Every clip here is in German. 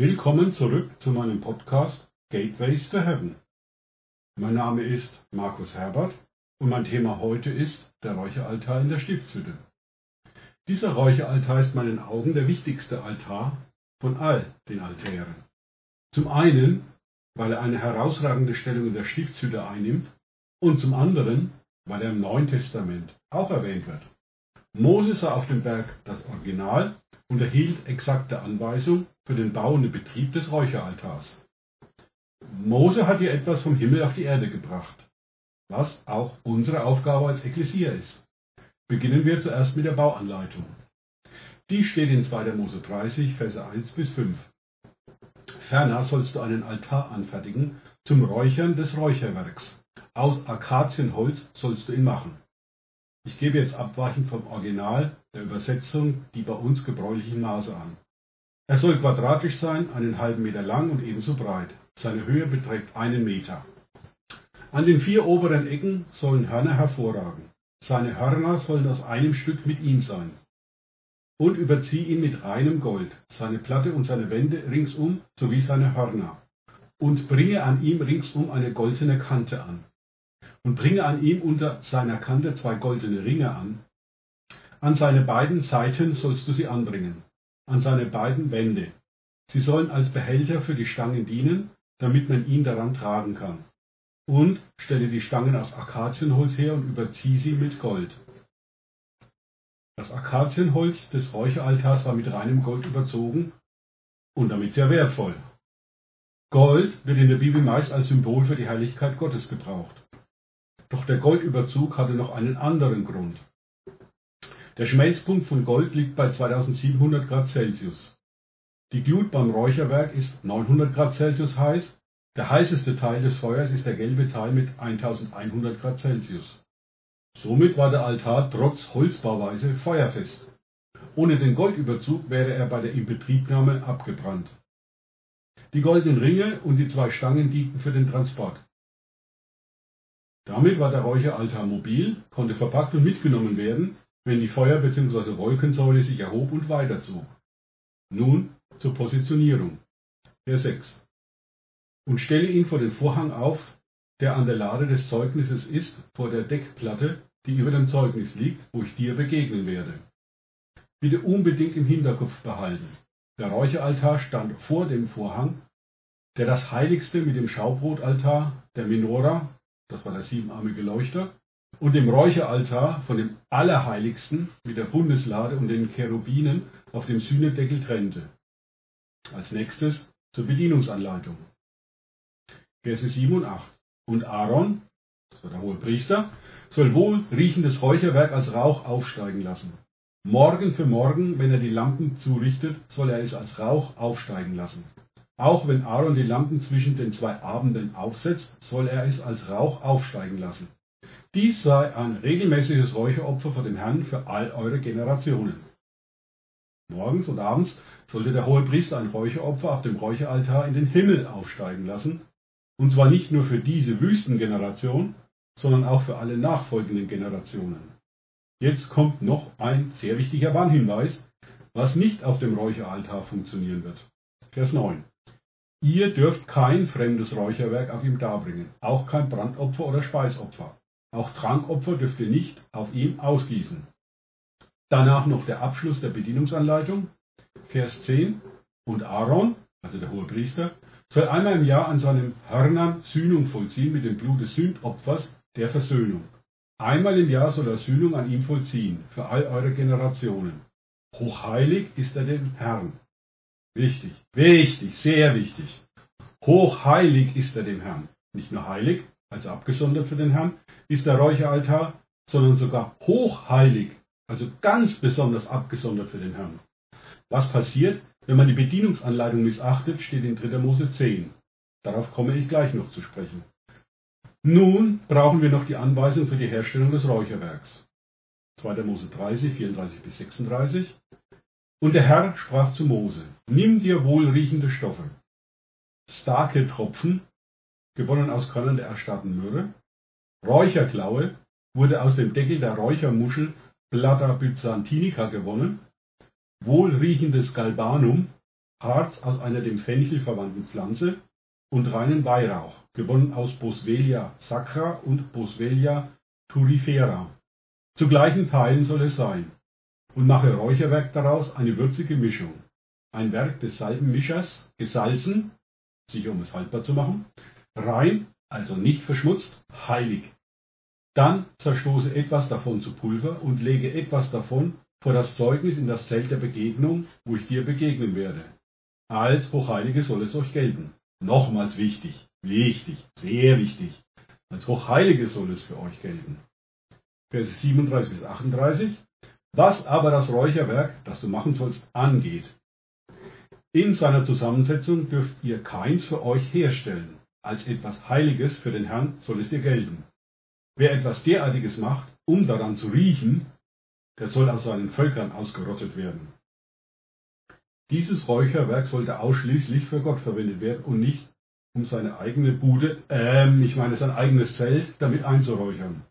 Willkommen zurück zu meinem Podcast Gateways to Heaven. Mein Name ist Markus Herbert und mein Thema heute ist der Räucheraltar in der Stiftshütte. Dieser Räucheraltar ist meinen Augen der wichtigste Altar von all den Altären. Zum einen, weil er eine herausragende Stellung in der Stiftshütte einnimmt und zum anderen, weil er im Neuen Testament auch erwähnt wird. Mose sah auf dem Berg das Original und erhielt exakte Anweisung für den Bau und den Betrieb des Räucheraltars. Mose hat hier etwas vom Himmel auf die Erde gebracht, was auch unsere Aufgabe als Ekklesia ist. Beginnen wir zuerst mit der Bauanleitung. Die steht in 2. Mose 30, Verse 1 bis 5. Ferner sollst du einen Altar anfertigen zum Räuchern des Räucherwerks. Aus Akazienholz sollst du ihn machen. Ich gebe jetzt abweichend vom Original der Übersetzung die bei uns gebräuchlichen Maße an. Er soll quadratisch sein, einen halben Meter lang und ebenso breit. Seine Höhe beträgt einen Meter. An den vier oberen Ecken sollen Hörner hervorragen. Seine Hörner sollen aus einem Stück mit ihm sein. Und überzieh ihn mit reinem Gold, seine Platte und seine Wände ringsum sowie seine Hörner. Und bringe an ihm ringsum eine goldene Kante an und bringe an ihm unter seiner Kante zwei goldene Ringe an. An seine beiden Seiten sollst du sie anbringen, an seine beiden Wände. Sie sollen als Behälter für die Stangen dienen, damit man ihn daran tragen kann. Und stelle die Stangen aus Akazienholz her und überzieh sie mit Gold. Das Akazienholz des Räucheraltars war mit reinem Gold überzogen und damit sehr wertvoll. Gold wird in der Bibel meist als Symbol für die Heiligkeit Gottes gebraucht. Doch der Goldüberzug hatte noch einen anderen Grund. Der Schmelzpunkt von Gold liegt bei 2700 Grad Celsius. Die Glut beim Räucherwerk ist 900 Grad Celsius heiß, der heißeste Teil des Feuers ist der gelbe Teil mit 1100 Grad Celsius. Somit war der Altar trotz Holzbauweise feuerfest. Ohne den Goldüberzug wäre er bei der Inbetriebnahme abgebrannt. Die goldenen Ringe und die zwei Stangen dienten für den Transport. Damit war der Räucheraltar mobil, konnte verpackt und mitgenommen werden, wenn die Feuer- bzw. Wolkensäule sich erhob und weiterzog. Nun zur Positionierung. Vers 6. Und stelle ihn vor den Vorhang auf, der an der Lade des Zeugnisses ist, vor der Deckplatte, die über dem Zeugnis liegt, wo ich dir begegnen werde. Bitte unbedingt im Hinterkopf behalten. Der Räucheraltar stand vor dem Vorhang, der das Heiligste mit dem Schaubrotaltar, der Menora das war der siebenarmige Leuchter, und dem Räucheraltar von dem Allerheiligsten mit der Bundeslade und den Cherubinen auf dem Sühnedeckel trennte. Als nächstes zur Bedienungsanleitung. Verse 7 und 8. Und Aaron, das war der hohe Priester, soll wohl riechendes Räucherwerk als Rauch aufsteigen lassen. Morgen für morgen, wenn er die Lampen zurichtet, soll er es als Rauch aufsteigen lassen. Auch wenn Aaron die Lampen zwischen den zwei Abenden aufsetzt, soll er es als Rauch aufsteigen lassen. Dies sei ein regelmäßiges Räucheropfer vor dem Herrn für all eure Generationen. Morgens und abends sollte der hohe Priester ein Räucheropfer auf dem Räucheraltar in den Himmel aufsteigen lassen, und zwar nicht nur für diese Wüstengeneration, sondern auch für alle nachfolgenden Generationen. Jetzt kommt noch ein sehr wichtiger Warnhinweis, was nicht auf dem Räucheraltar funktionieren wird. Vers 9. Ihr dürft kein fremdes Räucherwerk auf ihm darbringen, auch kein Brandopfer oder Speisopfer. Auch Trankopfer dürft ihr nicht auf ihm ausgießen. Danach noch der Abschluss der Bedienungsanleitung, Vers 10. Und Aaron, also der hohe Priester, soll einmal im Jahr an seinen Hörnern Sühnung vollziehen mit dem Blut des Sündopfers der Versöhnung. Einmal im Jahr soll er Sühnung an ihm vollziehen, für all eure Generationen. Hochheilig ist er dem Herrn. Wichtig, wichtig, sehr wichtig. Hochheilig ist er dem Herrn. Nicht nur heilig, also abgesondert für den Herrn, ist der Räucheraltar, sondern sogar hochheilig, also ganz besonders abgesondert für den Herrn. Was passiert, wenn man die Bedienungsanleitung missachtet, steht in 3. Mose 10. Darauf komme ich gleich noch zu sprechen. Nun brauchen wir noch die Anweisung für die Herstellung des Räucherwerks. 2. Mose 30, 34 bis 36. Und der Herr sprach zu Mose, nimm dir wohlriechende Stoffe, starke Tropfen, gewonnen aus Körnern der erstarrten Myrrhe, Räucherklaue wurde aus dem Deckel der Räuchermuschel Plata byzantinica gewonnen, wohlriechendes Galbanum, Harz aus einer dem Fenchel verwandten Pflanze und reinen Weihrauch, gewonnen aus Boswellia sacra und Boswellia turifera. Zu gleichen Teilen soll es sein. Und mache Räucherwerk daraus eine würzige Mischung. Ein Werk des Salbenmischers, gesalzen, sicher um es haltbar zu machen, rein, also nicht verschmutzt, heilig. Dann zerstoße etwas davon zu Pulver und lege etwas davon vor das Zeugnis in das Zelt der Begegnung, wo ich dir begegnen werde. Als Hochheilige soll es euch gelten. Nochmals wichtig, wichtig, sehr wichtig. Als Hochheilige soll es für euch gelten. Verse 37 bis 38. Was aber das Räucherwerk, das du machen sollst, angeht. In seiner Zusammensetzung dürft ihr keins für euch herstellen. Als etwas Heiliges für den Herrn soll es dir gelten. Wer etwas derartiges macht, um daran zu riechen, der soll aus seinen Völkern ausgerottet werden. Dieses Räucherwerk sollte ausschließlich für Gott verwendet werden und nicht um seine eigene Bude, ähm, ich meine sein eigenes Zelt, damit einzuräuchern.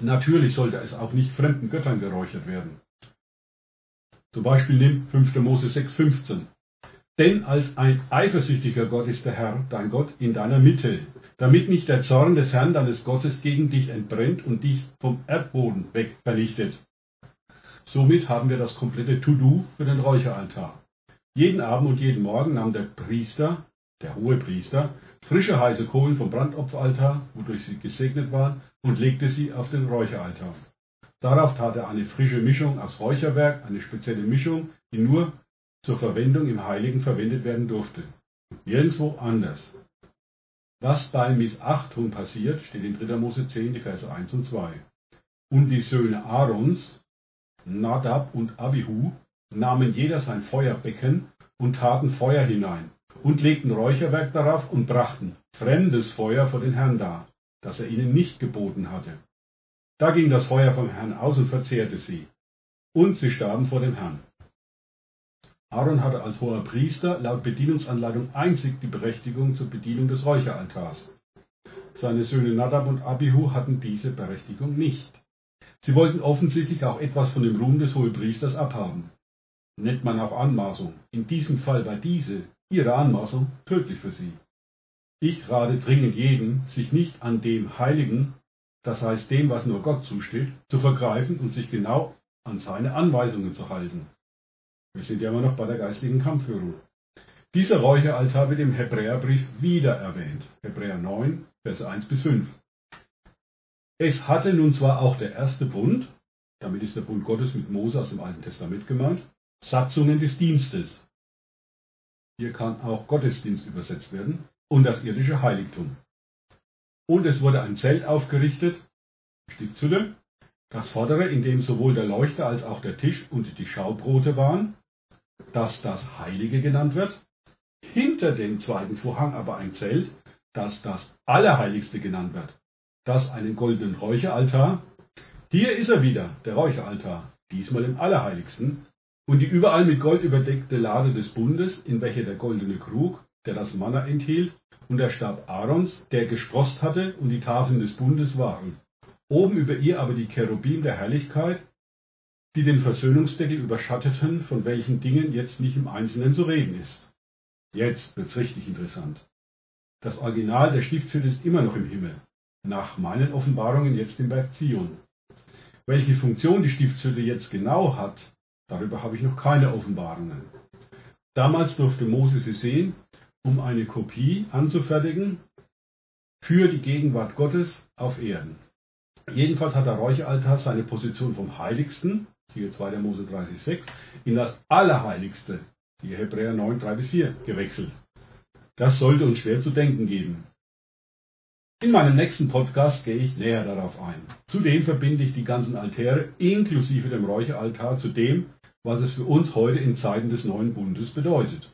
Natürlich sollte es auch nicht fremden Göttern geräuchert werden. Zum Beispiel nimm 5. Mose 6,15. Denn als ein eifersüchtiger Gott ist der Herr, dein Gott, in deiner Mitte, damit nicht der Zorn des Herrn deines Gottes gegen dich entbrennt und dich vom Erdboden weg vernichtet. Somit haben wir das komplette To-Do für den Räucheraltar. Jeden Abend und jeden Morgen nahm der Priester, der hohe Priester, frische heiße Kohlen vom Brandopferaltar, wodurch sie gesegnet waren, und legte sie auf den Räucheraltar. Darauf tat er eine frische Mischung aus Räucherwerk, eine spezielle Mischung, die nur zur Verwendung im Heiligen verwendet werden durfte. Nirgendwo anders. Was bei Missachtung passiert, steht in 3. Mose 10, die Verse 1 und 2. Und die Söhne Aarons, Nadab und Abihu, nahmen jeder sein Feuerbecken und taten Feuer hinein und legten Räucherwerk darauf und brachten fremdes Feuer vor den Herrn dar, das er ihnen nicht geboten hatte. Da ging das Feuer vom Herrn aus und verzehrte sie. Und sie starben vor dem Herrn. Aaron hatte als hoher Priester laut Bedienungsanleitung einzig die Berechtigung zur Bedienung des Räucheraltars. Seine Söhne Nadab und Abihu hatten diese Berechtigung nicht. Sie wollten offensichtlich auch etwas von dem Ruhm des Hohepriesters abhaben. Nennt man auch Anmaßung. In diesem Fall war diese, ihre Anmaßung, tödlich für sie. Ich rate dringend jeden, sich nicht an dem Heiligen, das heißt dem, was nur Gott zusteht, zu vergreifen und sich genau an seine Anweisungen zu halten. Wir sind ja immer noch bei der geistigen Kampfführung. Dieser Räucheraltar wird im Hebräerbrief wieder erwähnt. Hebräer 9, Verse 1 bis 5. Es hatte nun zwar auch der erste Bund, damit ist der Bund Gottes mit Mose aus dem Alten Testament gemeint, Satzungen des Dienstes. Hier kann auch Gottesdienst übersetzt werden und das irdische Heiligtum. Und es wurde ein Zelt aufgerichtet, Stiftshütte, das vordere, in dem sowohl der Leuchter als auch der Tisch und die Schaubrote waren, das das Heilige genannt wird, hinter dem zweiten Vorhang aber ein Zelt, das das Allerheiligste genannt wird, das einen goldenen Räucheraltar, hier ist er wieder, der Räucheraltar, diesmal im Allerheiligsten, und die überall mit Gold überdeckte Lade des Bundes, in welcher der goldene Krug, der das Manna enthielt, und der Stab Aarons, der gesprost hatte, und die Tafeln des Bundes waren. Oben über ihr aber die Cherubim der Herrlichkeit, die den Versöhnungsdeckel überschatteten, von welchen Dingen jetzt nicht im Einzelnen zu reden ist. Jetzt wird's richtig interessant. Das Original der Stiftshütte ist immer noch im Himmel, nach meinen Offenbarungen jetzt im Berg Zion. Welche Funktion die Stiftshütte jetzt genau hat, darüber habe ich noch keine Offenbarungen. Damals durfte Mose sie sehen, um eine Kopie anzufertigen für die Gegenwart Gottes auf Erden. Jedenfalls hat der Räucheraltar seine Position vom Heiligsten, siehe 2. Mose 30,6, in das Allerheiligste, siehe Hebräer 9, 3 bis 4, gewechselt. Das sollte uns schwer zu denken geben. In meinem nächsten Podcast gehe ich näher darauf ein. Zudem verbinde ich die ganzen Altäre inklusive dem Räucheraltar zu dem, was es für uns heute in Zeiten des neuen Bundes bedeutet.